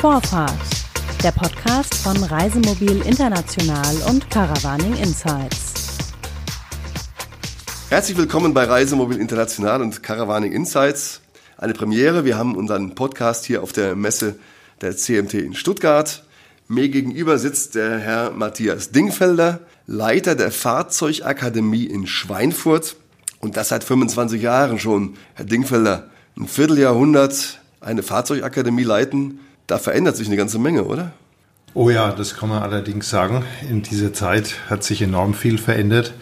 Vorfahrt, der Podcast von Reisemobil International und Caravaning Insights. Herzlich willkommen bei Reisemobil International und Caravaning Insights. Eine Premiere. Wir haben unseren Podcast hier auf der Messe der CMT in Stuttgart. Mir gegenüber sitzt der Herr Matthias Dingfelder, Leiter der Fahrzeugakademie in Schweinfurt. Und das seit 25 Jahren schon. Herr Dingfelder, ein Vierteljahrhundert eine Fahrzeugakademie leiten, da verändert sich eine ganze Menge, oder? Oh ja, das kann man allerdings sagen. In dieser Zeit hat sich enorm viel verändert.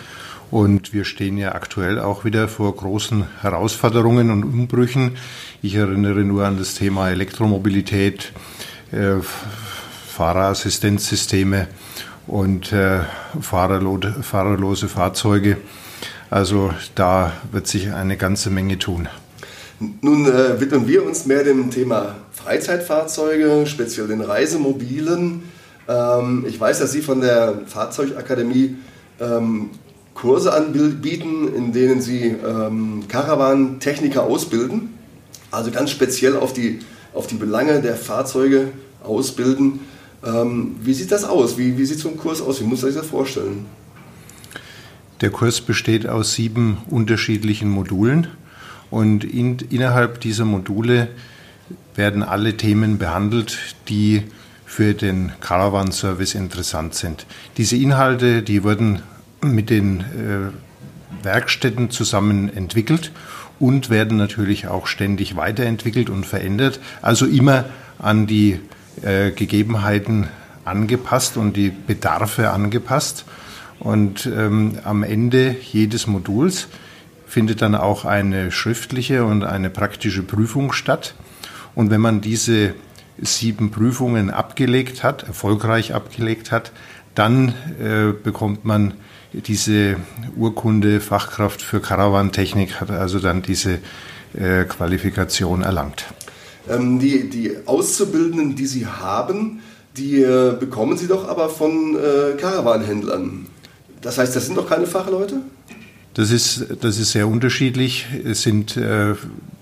Und wir stehen ja aktuell auch wieder vor großen Herausforderungen und Umbrüchen. Ich erinnere nur an das Thema Elektromobilität, äh, Fahrerassistenzsysteme und äh, fahrerlose, fahrerlose Fahrzeuge. Also da wird sich eine ganze Menge tun. Nun äh, widmen wir uns mehr dem Thema Freizeitfahrzeuge, speziell den Reisemobilen. Ähm, ich weiß, dass Sie von der Fahrzeugakademie ähm, Kurse anbieten, in denen Sie ähm, Caravan-Techniker ausbilden, also ganz speziell auf die, auf die Belange der Fahrzeuge ausbilden. Ähm, wie sieht das aus? Wie, wie sieht so ein Kurs aus? Wie muss man sich das vorstellen? Der Kurs besteht aus sieben unterschiedlichen Modulen und in, innerhalb dieser Module werden alle Themen behandelt, die für den Caravan-Service interessant sind. Diese Inhalte, die wurden mit den äh, Werkstätten zusammen entwickelt und werden natürlich auch ständig weiterentwickelt und verändert, also immer an die äh, Gegebenheiten angepasst und die Bedarfe angepasst. Und ähm, am Ende jedes Moduls findet dann auch eine schriftliche und eine praktische Prüfung statt. Und wenn man diese sieben Prüfungen abgelegt hat, erfolgreich abgelegt hat, dann äh, bekommt man diese Urkunde Fachkraft für Karawantechnik, hat also dann diese äh, Qualifikation erlangt. Ähm, die, die Auszubildenden, die Sie haben, die äh, bekommen Sie doch aber von äh, Karawanhändlern. Das heißt, das sind doch keine Fachleute? Das ist, das ist sehr unterschiedlich. Es sind äh,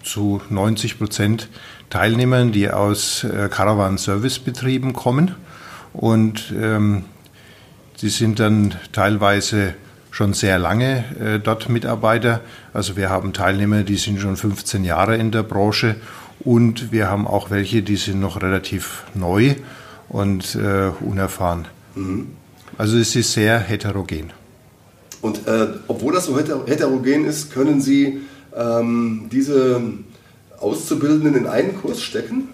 zu 90 Prozent Teilnehmer, die aus äh, Caravan-Service-Betrieben kommen. Und ähm, die sind dann teilweise schon sehr lange äh, dort Mitarbeiter. Also wir haben Teilnehmer, die sind schon 15 Jahre in der Branche und wir haben auch welche, die sind noch relativ neu und äh, unerfahren. Mhm. Also es ist sehr heterogen. Und äh, obwohl das so heterogen ist, können Sie ähm, diese Auszubildenden in einen Kurs stecken?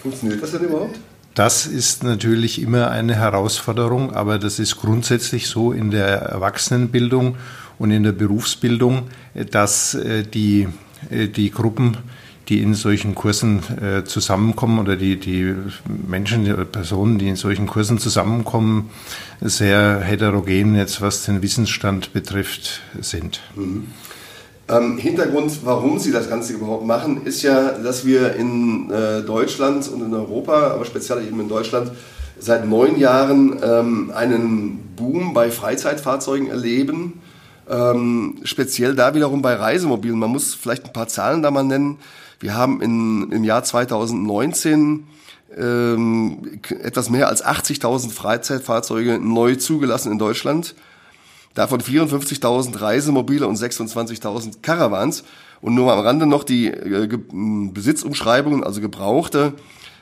Funktioniert das denn überhaupt? Das ist natürlich immer eine Herausforderung, aber das ist grundsätzlich so in der Erwachsenenbildung und in der Berufsbildung, dass äh, die, äh, die Gruppen die in solchen Kursen äh, zusammenkommen oder die, die Menschen, die Personen, die in solchen Kursen zusammenkommen, sehr heterogen jetzt, was den Wissensstand betrifft, sind. Mhm. Ähm, Hintergrund, warum Sie das Ganze überhaupt machen, ist ja, dass wir in äh, Deutschland und in Europa, aber speziell eben in Deutschland, seit neun Jahren ähm, einen Boom bei Freizeitfahrzeugen erleben. Ähm, speziell da wiederum bei Reisemobilen. Man muss vielleicht ein paar Zahlen da mal nennen. Wir haben in, im Jahr 2019 ähm, etwas mehr als 80.000 Freizeitfahrzeuge neu zugelassen in Deutschland. Davon 54.000 Reisemobile und 26.000 Caravans. Und nur am Rande noch die äh, Besitzumschreibungen, also Gebrauchte.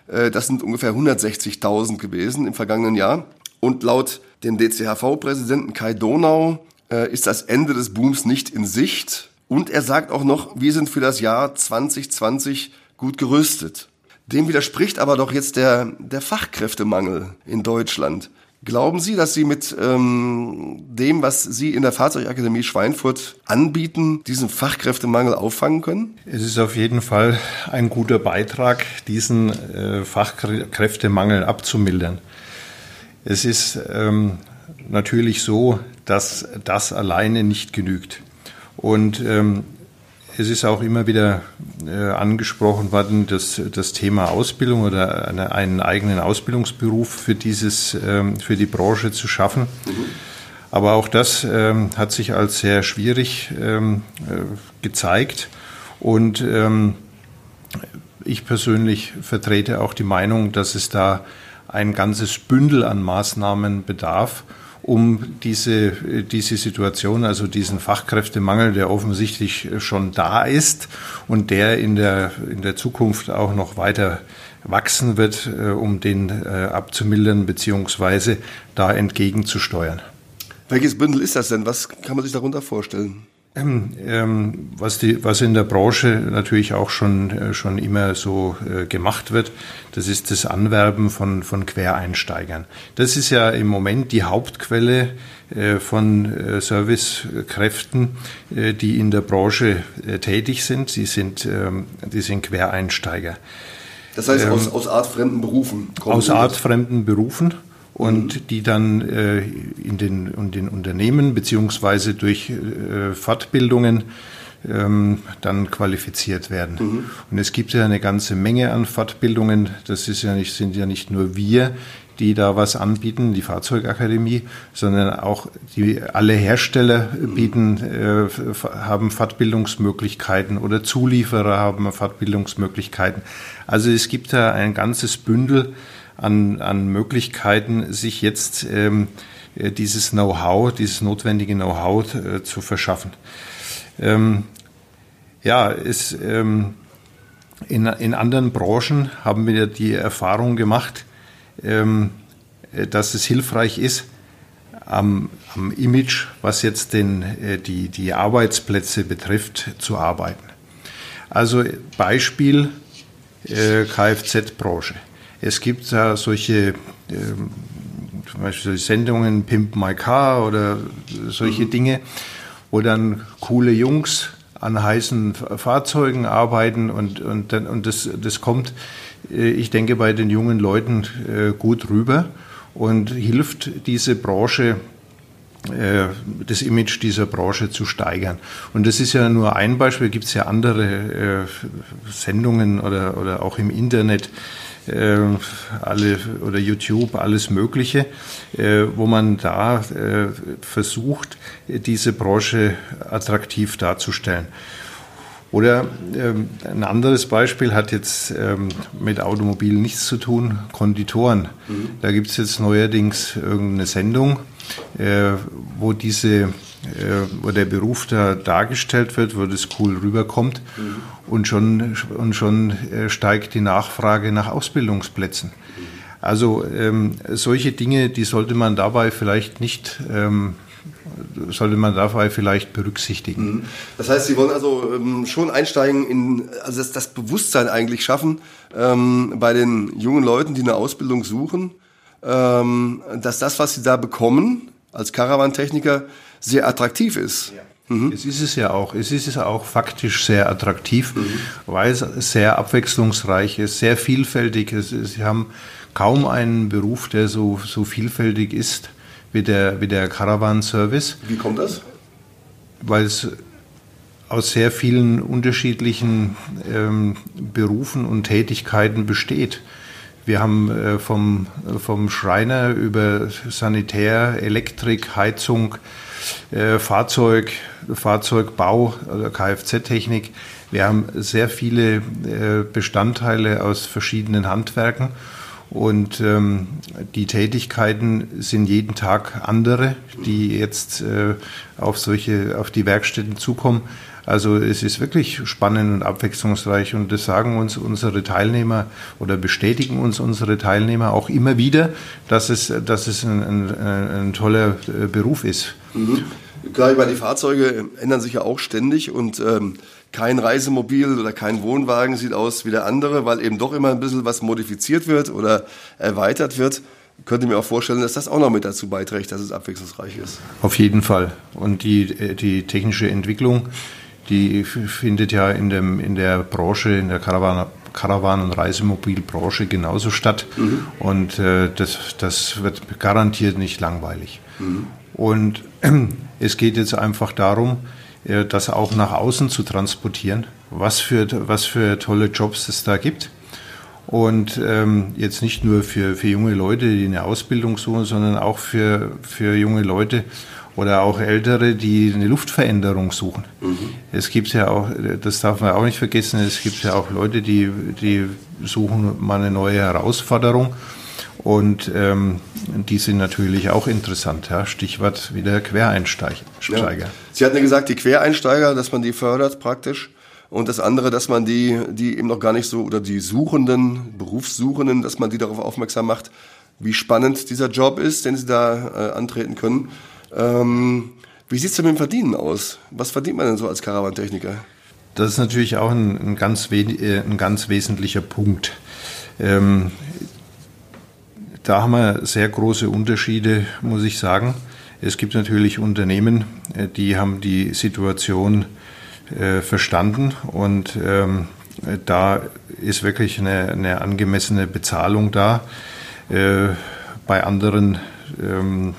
Äh, das sind ungefähr 160.000 gewesen im vergangenen Jahr. Und laut dem DCHV-Präsidenten Kai Donau äh, ist das Ende des Booms nicht in Sicht. Und er sagt auch noch, wir sind für das Jahr 2020 gut gerüstet. Dem widerspricht aber doch jetzt der, der Fachkräftemangel in Deutschland. Glauben Sie, dass Sie mit ähm, dem, was Sie in der Fahrzeugakademie Schweinfurt anbieten, diesen Fachkräftemangel auffangen können? Es ist auf jeden Fall ein guter Beitrag, diesen äh, Fachkräftemangel abzumildern. Es ist ähm, natürlich so, dass das alleine nicht genügt. Und ähm, es ist auch immer wieder äh, angesprochen worden, dass das Thema Ausbildung oder eine, einen eigenen Ausbildungsberuf für dieses, ähm, für die Branche zu schaffen. Mhm. Aber auch das ähm, hat sich als sehr schwierig ähm, äh, gezeigt. Und ähm, ich persönlich vertrete auch die Meinung, dass es da ein ganzes Bündel an Maßnahmen bedarf, um diese, diese Situation, also diesen Fachkräftemangel, der offensichtlich schon da ist und der in der, in der Zukunft auch noch weiter wachsen wird, äh, um den äh, abzumildern beziehungsweise da entgegenzusteuern. Welches Bündel ist das denn? Was kann man sich darunter vorstellen? Ähm, ähm, was, die, was in der Branche natürlich auch schon, äh, schon immer so äh, gemacht wird, das ist das Anwerben von, von Quereinsteigern. Das ist ja im Moment die Hauptquelle äh, von äh, Servicekräften, äh, die in der Branche äh, tätig sind. Sie sind, ähm, die sind Quereinsteiger. Das heißt, aus, ähm, aus artfremden Berufen Aus artfremden Berufen und die dann äh, in, den, in den Unternehmen beziehungsweise durch äh, Fortbildungen ähm, dann qualifiziert werden. Mhm. Und es gibt ja eine ganze Menge an Fortbildungen. Das ist ja nicht, sind ja nicht nur wir, die da was anbieten, die Fahrzeugakademie, sondern auch die, alle Hersteller mhm. bieten, äh, haben Fortbildungsmöglichkeiten oder Zulieferer haben Fortbildungsmöglichkeiten. Also es gibt da ein ganzes Bündel an, an Möglichkeiten, sich jetzt ähm, äh, dieses Know-how, dieses notwendige Know-how äh, zu verschaffen. Ähm, ja, es, ähm, in, in anderen Branchen haben wir die Erfahrung gemacht, ähm, äh, dass es hilfreich ist, am, am Image, was jetzt den, äh, die, die Arbeitsplätze betrifft, zu arbeiten. Also Beispiel äh, Kfz-Branche. Es gibt da solche ähm, zum Beispiel Sendungen Pimp My Car oder solche mhm. Dinge, wo dann coole Jungs an heißen Fahrzeugen arbeiten und, und, dann, und das, das kommt, äh, ich denke, bei den jungen Leuten äh, gut rüber und hilft diese Branche äh, das Image dieser Branche zu steigern. Und das ist ja nur ein Beispiel, gibt es ja andere Sendungen oder, oder auch im Internet, äh, alle oder YouTube, alles Mögliche, äh, wo man da äh, versucht, diese Branche attraktiv darzustellen. Oder ähm, ein anderes Beispiel hat jetzt ähm, mit Automobil nichts zu tun, Konditoren. Mhm. Da gibt es jetzt neuerdings irgendeine Sendung, wo diese äh, wo der Beruf da dargestellt wird, wo das cool rüberkommt mhm. und schon, und schon äh, steigt die Nachfrage nach Ausbildungsplätzen. Also ähm, solche Dinge, die sollte man dabei vielleicht nicht ähm, sollte man dabei vielleicht berücksichtigen. Mhm. Das heißt, Sie wollen also ähm, schon einsteigen in, also das, das Bewusstsein eigentlich schaffen ähm, bei den jungen Leuten, die eine Ausbildung suchen, ähm, dass das, was sie da bekommen als Karawantechniker, sehr attraktiv ist. Ja. Mhm. Es ist es ja auch. Es ist es auch faktisch sehr attraktiv, mhm. weil es sehr abwechslungsreich ist, sehr vielfältig ist. Sie haben kaum einen Beruf, der so, so vielfältig ist wie der, wie der Caravan-Service. Wie kommt das? Weil es aus sehr vielen unterschiedlichen ähm, Berufen und Tätigkeiten besteht. Wir haben äh, vom, vom Schreiner über Sanitär, Elektrik, Heizung, äh, Fahrzeug, Fahrzeugbau, also Kfz-Technik. Wir haben sehr viele äh, Bestandteile aus verschiedenen Handwerken und ähm, die Tätigkeiten sind jeden Tag andere, die jetzt äh, auf solche, auf die Werkstätten zukommen. Also es ist wirklich spannend und abwechslungsreich und das sagen uns unsere Teilnehmer oder bestätigen uns unsere Teilnehmer auch immer wieder, dass es, dass es ein, ein, ein toller äh, Beruf ist. Mhm. Klar, ich meine, die Fahrzeuge ändern sich ja auch ständig und ähm, kein Reisemobil oder kein Wohnwagen sieht aus wie der andere, weil eben doch immer ein bisschen was modifiziert wird oder erweitert wird. Ich könnte mir auch vorstellen, dass das auch noch mit dazu beiträgt, dass es abwechslungsreich ist. Auf jeden Fall. Und die, die technische Entwicklung, die findet ja in, dem, in der Branche, in der Karawan, Karawan- und Reisemobilbranche genauso statt. Mhm. Und äh, das, das wird garantiert nicht langweilig. Mhm. Und es geht jetzt einfach darum, äh, das auch nach außen zu transportieren, was für, was für tolle Jobs es da gibt. Und ähm, jetzt nicht nur für, für junge Leute, die eine Ausbildung suchen, sondern auch für, für junge Leute oder auch Ältere, die eine Luftveränderung suchen. Mhm. Es gibt ja auch, das darf man auch nicht vergessen, es gibt ja auch Leute, die, die suchen mal eine neue Herausforderung. Und ähm, die sind natürlich auch interessant. Ja? Stichwort wieder Quereinsteiger. Ja. Sie hatten ja gesagt, die Quereinsteiger, dass man die fördert praktisch. Und das andere, dass man die, die eben noch gar nicht so, oder die Suchenden, Berufssuchenden, dass man die darauf aufmerksam macht, wie spannend dieser Job ist, den sie da äh, antreten können. Ähm, wie sieht es denn mit dem Verdienen aus? Was verdient man denn so als Karawantechniker? Das ist natürlich auch ein, ein, ganz, äh, ein ganz, wesentlicher Punkt. Ähm, da haben wir sehr große Unterschiede, muss ich sagen. Es gibt natürlich Unternehmen, äh, die haben die Situation äh, verstanden und ähm, da ist wirklich eine, eine angemessene Bezahlung da. Äh, bei anderen ähm,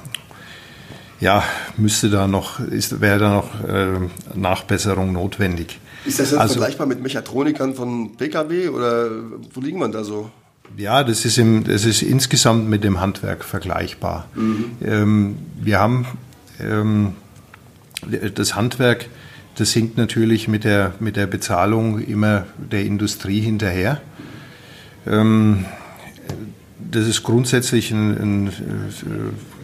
ja, müsste da noch, ist, wäre da noch äh, Nachbesserung notwendig. Ist das jetzt also, vergleichbar mit Mechatronikern von Pkw oder wo liegen man da so? Ja, das ist, im, das ist insgesamt mit dem Handwerk vergleichbar. Mhm. Ähm, wir haben ähm, das Handwerk, das hinkt natürlich mit der, mit der Bezahlung immer der Industrie hinterher. Ähm, das ist grundsätzlich ein, ein,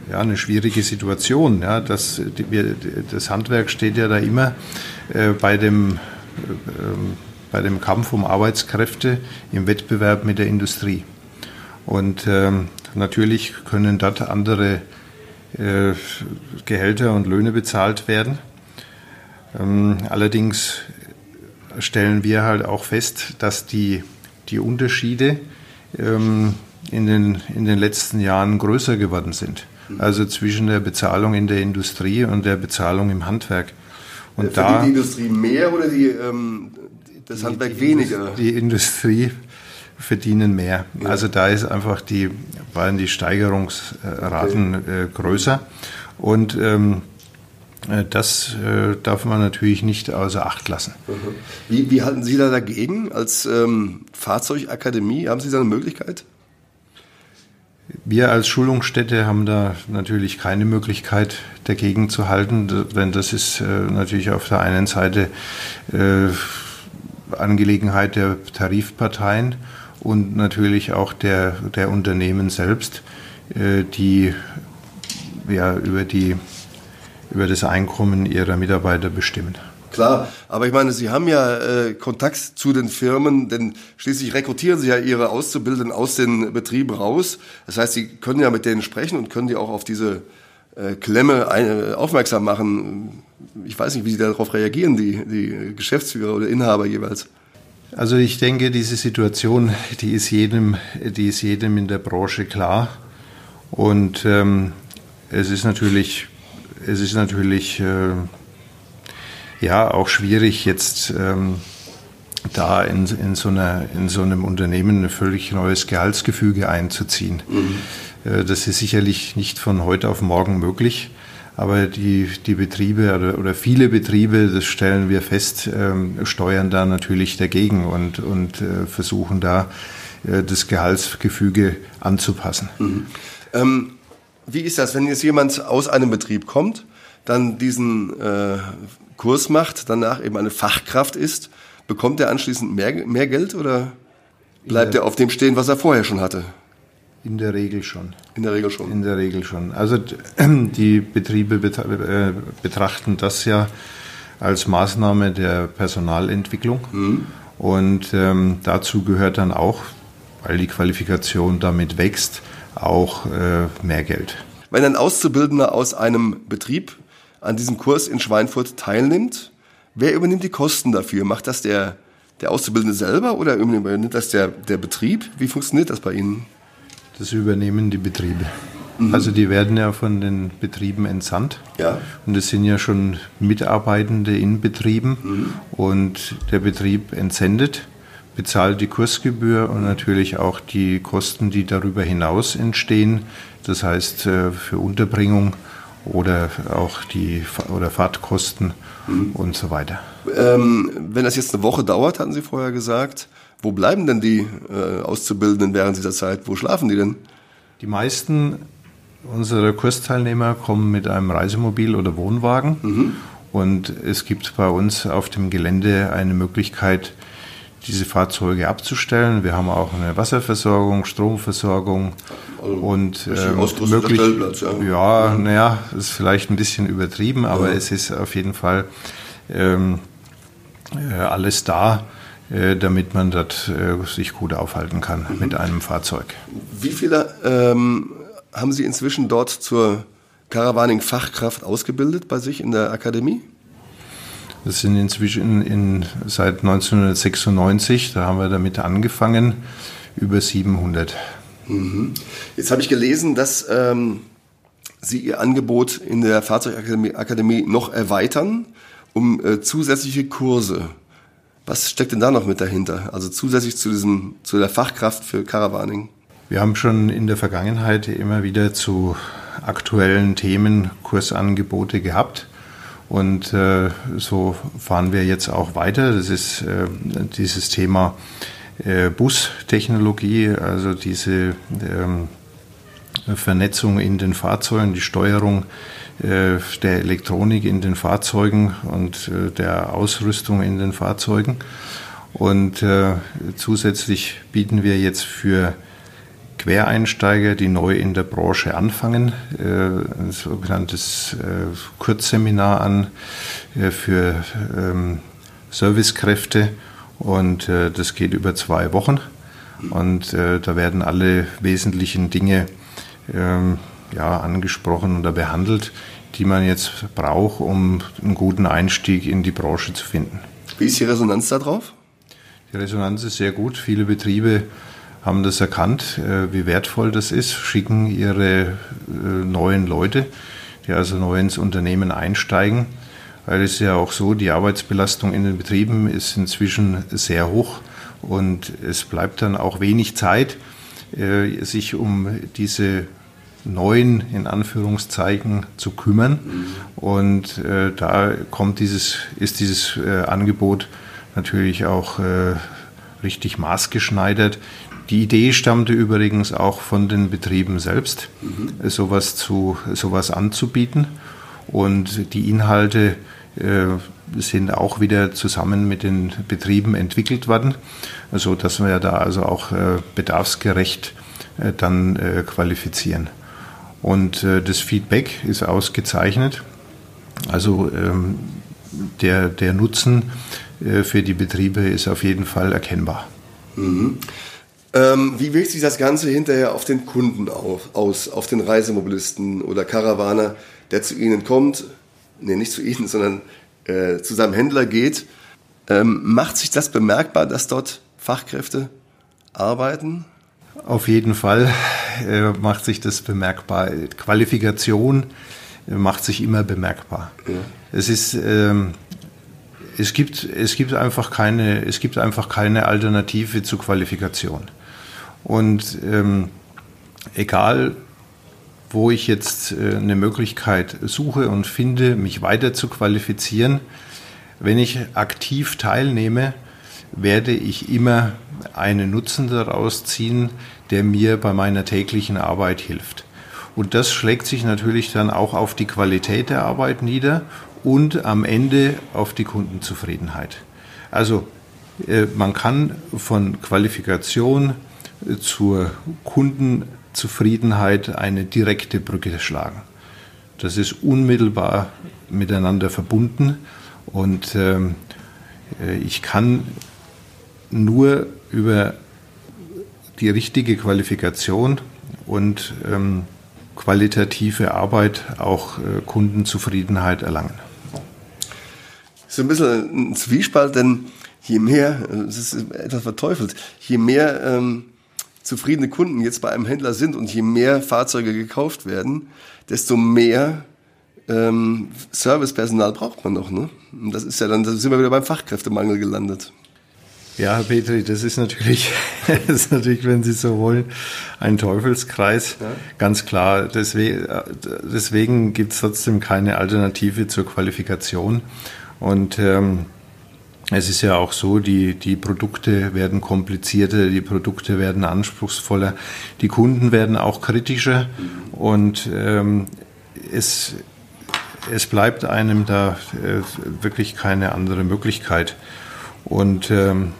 ja, eine schwierige Situation. Ja, das, wir, das Handwerk steht ja da immer äh, bei dem äh, bei dem Kampf um Arbeitskräfte im Wettbewerb mit der Industrie. Und ähm, natürlich können dort andere äh, Gehälter und Löhne bezahlt werden. Ähm, allerdings stellen wir halt auch fest, dass die, die Unterschiede ähm, in, den, in den letzten Jahren größer geworden sind. Also zwischen der Bezahlung in der Industrie und der Bezahlung im Handwerk. Und Verdient da, die Industrie mehr oder die, ähm, das Handwerk die, weniger. Die Industrie verdienen mehr. Ja. Also da ist einfach die, waren die Steigerungsraten okay. äh, größer. Und ähm, äh, das äh, darf man natürlich nicht außer Acht lassen. Mhm. Wie, wie halten Sie da dagegen als ähm, Fahrzeugakademie? Haben Sie da eine Möglichkeit? Wir als Schulungsstätte haben da natürlich keine Möglichkeit dagegen zu halten, denn das ist äh, natürlich auf der einen Seite äh, Angelegenheit der Tarifparteien und natürlich auch der, der Unternehmen selbst, äh, die ja, über, die, über das Einkommen ihrer Mitarbeiter bestimmen. Klar, aber ich meine, Sie haben ja äh, Kontakt zu den Firmen, denn schließlich rekrutieren Sie ja Ihre Auszubildenden aus den Betrieben raus. Das heißt, Sie können ja mit denen sprechen und können die auch auf diese äh, Klemme ein, äh, aufmerksam machen. Ich weiß nicht, wie Sie darauf reagieren, die, die Geschäftsführer oder Inhaber jeweils. Also ich denke, diese Situation, die ist jedem, die ist jedem in der Branche klar. Und ähm, es ist natürlich, es ist natürlich äh, ja auch schwierig jetzt ähm, da in, in, so einer, in so einem Unternehmen ein völlig neues Gehaltsgefüge einzuziehen. Mhm. Äh, das ist sicherlich nicht von heute auf morgen möglich. Aber die, die Betriebe oder, oder viele Betriebe, das stellen wir fest, ähm, steuern da natürlich dagegen und, und äh, versuchen da äh, das Gehaltsgefüge anzupassen. Mhm. Ähm, wie ist das, wenn jetzt jemand aus einem Betrieb kommt, dann diesen äh, Kurs macht, danach eben eine Fachkraft ist, bekommt er anschließend mehr, mehr Geld oder bleibt er auf dem stehen, was er vorher schon hatte? In der Regel schon. In der Regel schon. In der Regel schon. Also die Betriebe äh, betrachten das ja als Maßnahme der Personalentwicklung. Mhm. Und ähm, dazu gehört dann auch, weil die Qualifikation damit wächst, auch äh, mehr Geld. Wenn ein Auszubildender aus einem Betrieb an diesem Kurs in Schweinfurt teilnimmt, wer übernimmt die Kosten dafür? Macht das der, der Auszubildende selber oder übernimmt das der, der Betrieb? Wie funktioniert das bei Ihnen? Das übernehmen die Betriebe. Mhm. Also die werden ja von den Betrieben entsandt. Ja. Und es sind ja schon Mitarbeitende in Betrieben. Mhm. Und der Betrieb entsendet, bezahlt die Kursgebühr und natürlich auch die Kosten, die darüber hinaus entstehen. Das heißt äh, für Unterbringung oder auch die oder Fahrtkosten mhm. und so weiter. Ähm, wenn das jetzt eine Woche dauert, hatten Sie vorher gesagt, wo bleiben denn die äh, Auszubildenden während dieser Zeit? Wo schlafen die denn? Die meisten unsere Kursteilnehmer kommen mit einem Reisemobil oder Wohnwagen. Mhm. Und es gibt bei uns auf dem Gelände eine Möglichkeit, diese Fahrzeuge abzustellen. Wir haben auch eine Wasserversorgung, Stromversorgung also und ähm, möglich, ja, ja naja, ist vielleicht ein bisschen übertrieben, aber ja. es ist auf jeden Fall ähm, äh, alles da, äh, damit man dort äh, sich gut aufhalten kann mhm. mit einem Fahrzeug. Wie viele ähm, haben Sie inzwischen dort zur Caravaning-Fachkraft ausgebildet bei sich in der Akademie? Das sind inzwischen in, seit 1996, da haben wir damit angefangen, über 700. Mhm. Jetzt habe ich gelesen, dass ähm, Sie Ihr Angebot in der Fahrzeugakademie Akademie noch erweitern um äh, zusätzliche Kurse. Was steckt denn da noch mit dahinter? Also zusätzlich zu diesem, zu der Fachkraft für Caravaning? Wir haben schon in der Vergangenheit immer wieder zu aktuellen Themen Kursangebote gehabt. Und äh, so fahren wir jetzt auch weiter. Das ist äh, dieses Thema äh, Bustechnologie, also diese ähm, Vernetzung in den Fahrzeugen, die Steuerung äh, der Elektronik in den Fahrzeugen und äh, der Ausrüstung in den Fahrzeugen. Und äh, zusätzlich bieten wir jetzt für Quereinsteiger, die neu in der Branche anfangen, äh, ein sogenanntes äh, Kurzseminar an äh, für ähm, Servicekräfte und das geht über zwei Wochen und da werden alle wesentlichen Dinge ähm, ja, angesprochen oder behandelt, die man jetzt braucht, um einen guten Einstieg in die Branche zu finden. Wie ist die Resonanz darauf? Die Resonanz ist sehr gut. Viele Betriebe haben das erkannt, äh, wie wertvoll das ist, schicken ihre äh, neuen Leute, die also neu ins Unternehmen einsteigen. Weil es ist ja auch so, die Arbeitsbelastung in den Betrieben ist inzwischen sehr hoch und es bleibt dann auch wenig Zeit, äh, sich um diese neuen, in Anführungszeichen, zu kümmern. Und da kommt dieses, ist dieses Angebot natürlich auch richtig maßgeschneidert. Die Idee stammte übrigens auch von den Betrieben selbst, mhm. sowas, zu, sowas anzubieten. Und die Inhalte äh, sind auch wieder zusammen mit den Betrieben entwickelt worden, so dass wir da also auch äh, bedarfsgerecht äh, dann äh, qualifizieren. Und äh, das Feedback ist ausgezeichnet. Also ähm, der, der Nutzen äh, für die Betriebe ist auf jeden Fall erkennbar. Mhm. Ähm, wie wirkt sich das Ganze hinterher auf den Kunden auf, aus, auf den Reisemobilisten oder Karawaner, der zu Ihnen kommt, nee, nicht zu Ihnen, sondern äh, zu seinem Händler geht? Ähm, macht sich das bemerkbar, dass dort Fachkräfte arbeiten? Auf jeden Fall äh, macht sich das bemerkbar. Qualifikation äh, macht sich immer bemerkbar. Ja. Es ist ähm, es gibt, es gibt einfach keine, es gibt einfach keine Alternative zur Qualifikation. Und ähm, egal, wo ich jetzt äh, eine Möglichkeit suche und finde, mich weiter zu qualifizieren, wenn ich aktiv teilnehme, werde ich immer einen Nutzen daraus ziehen, der mir bei meiner täglichen Arbeit hilft. Und das schlägt sich natürlich dann auch auf die Qualität der Arbeit nieder und am Ende auf die Kundenzufriedenheit. Also äh, man kann von Qualifikation zur Kundenzufriedenheit eine direkte Brücke schlagen. Das ist unmittelbar miteinander verbunden und ähm, äh, ich kann nur über die richtige Qualifikation und ähm, qualitative Arbeit auch äh, Kundenzufriedenheit erlangen. So ein bisschen ein Zwiespalt, denn je mehr, es ist etwas verteufelt, je mehr ähm, zufriedene Kunden jetzt bei einem Händler sind und je mehr Fahrzeuge gekauft werden, desto mehr ähm, Servicepersonal braucht man noch. Ne? Und das ist ja dann, da sind wir wieder beim Fachkräftemangel gelandet. Ja, Herr Petri, das ist natürlich, das ist natürlich, wenn Sie so wollen, ein Teufelskreis. Ja. Ganz klar. Deswegen, deswegen gibt es trotzdem keine Alternative zur Qualifikation. Und ähm, es ist ja auch so, die, die Produkte werden komplizierter, die Produkte werden anspruchsvoller, die Kunden werden auch kritischer und ähm, es, es bleibt einem da äh, wirklich keine andere Möglichkeit. Und ähm,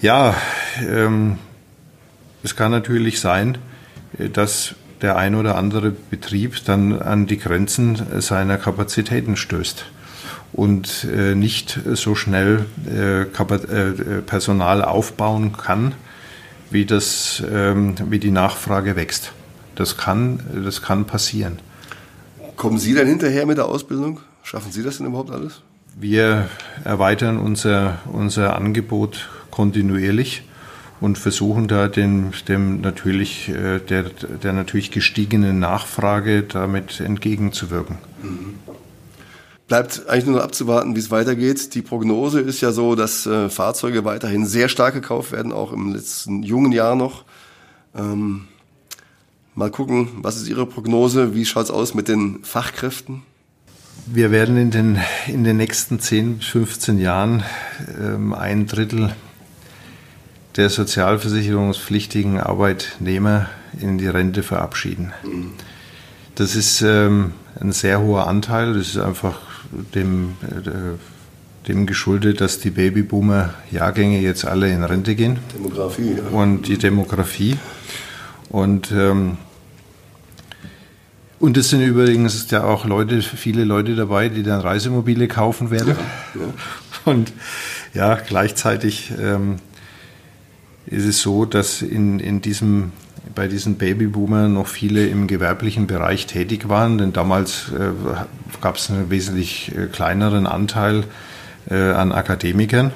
ja, ähm, es kann natürlich sein, äh, dass der ein oder andere Betrieb dann an die Grenzen seiner Kapazitäten stößt und äh, nicht so schnell äh, äh, Personal aufbauen kann, wie, das, ähm, wie die Nachfrage wächst. Das kann, das kann passieren. Kommen Sie dann hinterher mit der Ausbildung? Schaffen Sie das denn überhaupt alles? Wir erweitern unser, unser Angebot kontinuierlich und versuchen da dem, dem natürlich, der, der natürlich gestiegenen Nachfrage damit entgegenzuwirken. Mhm. Bleibt eigentlich nur noch abzuwarten, wie es weitergeht. Die Prognose ist ja so, dass äh, Fahrzeuge weiterhin sehr stark gekauft werden, auch im letzten jungen Jahr noch. Ähm, mal gucken, was ist Ihre Prognose? Wie schaut es aus mit den Fachkräften? Wir werden in den, in den nächsten 10 bis 15 Jahren ähm, ein Drittel der sozialversicherungspflichtigen Arbeitnehmer in die Rente verabschieden. Mhm. Das ist ähm, ein sehr hoher Anteil. Das ist einfach dem, äh, dem geschuldet, dass die Babyboomer-Jahrgänge jetzt alle in Rente gehen. Demografie, ja. Und die Demografie. Und, ähm, und es sind übrigens ja auch Leute, viele Leute dabei, die dann Reisemobile kaufen werden. Ja, ja. Und ja, gleichzeitig ähm, ist es so, dass in, in diesem bei diesen Babyboomern noch viele im gewerblichen Bereich tätig waren, denn damals äh, gab es einen wesentlich äh, kleineren Anteil äh, an Akademikern.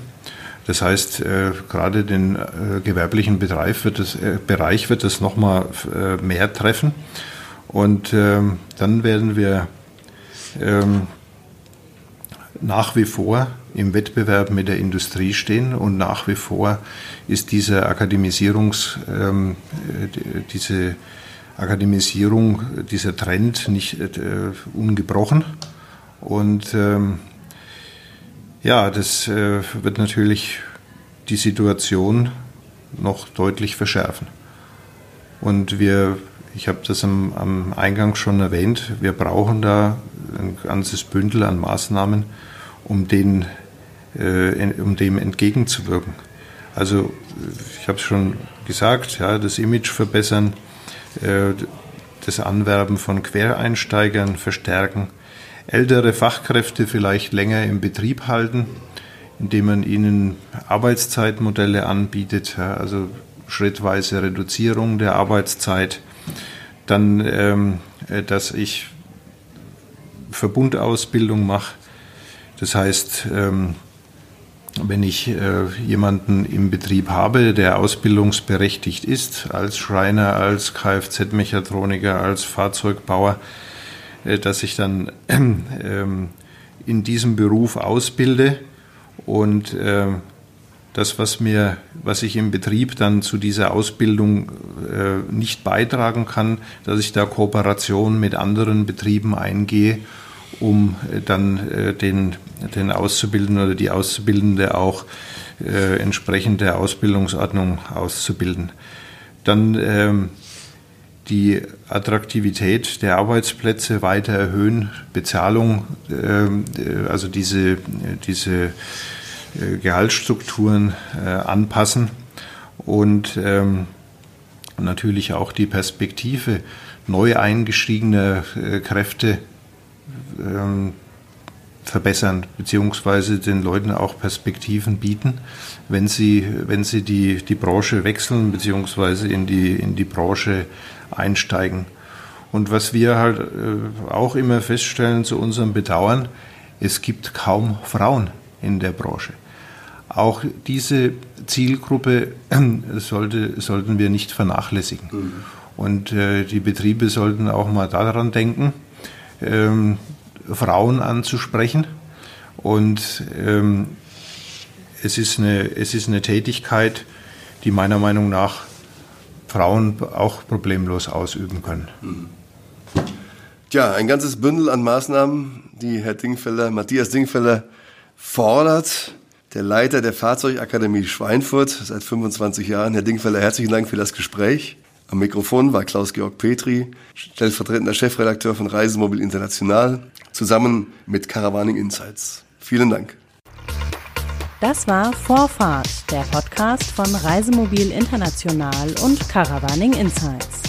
Das heißt, äh, gerade den äh, gewerblichen Bereich wird das, äh, Bereich wird das nochmal mehr treffen. Und ähm, dann werden wir ähm, nach wie vor im Wettbewerb mit der Industrie stehen und nach wie vor ist diese Akademisierungs, ähm, diese Akademisierung, dieser Trend nicht äh, ungebrochen. Und ähm, ja, das äh, wird natürlich die Situation noch deutlich verschärfen. Und wir, ich habe das am, am Eingang schon erwähnt, wir brauchen da ein ganzes Bündel an Maßnahmen, um, den, äh, um dem entgegenzuwirken. Also ich habe es schon gesagt, ja, das Image verbessern, äh, das Anwerben von Quereinsteigern verstärken, ältere Fachkräfte vielleicht länger im Betrieb halten, indem man ihnen Arbeitszeitmodelle anbietet, also schrittweise Reduzierung der Arbeitszeit, dann, ähm, äh, dass ich Verbundausbildung mache, das heißt, ähm, wenn ich äh, jemanden im Betrieb habe, der ausbildungsberechtigt ist, als Schreiner, als Kfz-Mechatroniker, als Fahrzeugbauer, äh, dass ich dann ähm, in diesem Beruf ausbilde und äh, das, was mir, was ich im Betrieb dann zu dieser Ausbildung nicht beitragen kann, dass ich da Kooperation mit anderen Betrieben eingehe um äh, dann äh, den, den Auszubildenden oder die Auszubildende auch äh, entsprechend der Ausbildungsordnung auszubilden. Dann ähm, die Attraktivität der Arbeitsplätze weiter erhöhen, Bezahlung, ähm, äh, also diese, diese Gehaltsstrukturen anpassen und ähm, natürlich auch die Perspektive neu eingestiegener Kräfte ähm, verbessern, beziehungsweise den Leuten auch Perspektiven bieten, wenn sie, wenn sie die, die Branche wechseln, beziehungsweise in die, in die Branche einsteigen. Und was wir halt äh, auch immer feststellen zu unserem Bedauern, es gibt kaum Frauen in der Branche. Auch diese Zielgruppe äh, sollte, sollten wir nicht vernachlässigen. Mhm. Und äh, die Betriebe sollten auch mal daran denken, ähm, Frauen anzusprechen. Und ähm, es, ist eine, es ist eine Tätigkeit, die meiner Meinung nach Frauen auch problemlos ausüben können. Tja, ein ganzes Bündel an Maßnahmen, die Herr Dingfeller, Matthias Dingfeller fordert der Leiter der Fahrzeugakademie Schweinfurt seit 25 Jahren. Herr Dingfeller, herzlichen Dank für das Gespräch. Am Mikrofon war Klaus-Georg Petri, stellvertretender Chefredakteur von Reisemobil International, zusammen mit Caravaning Insights. Vielen Dank. Das war Vorfahrt, der Podcast von Reisemobil International und Caravaning Insights.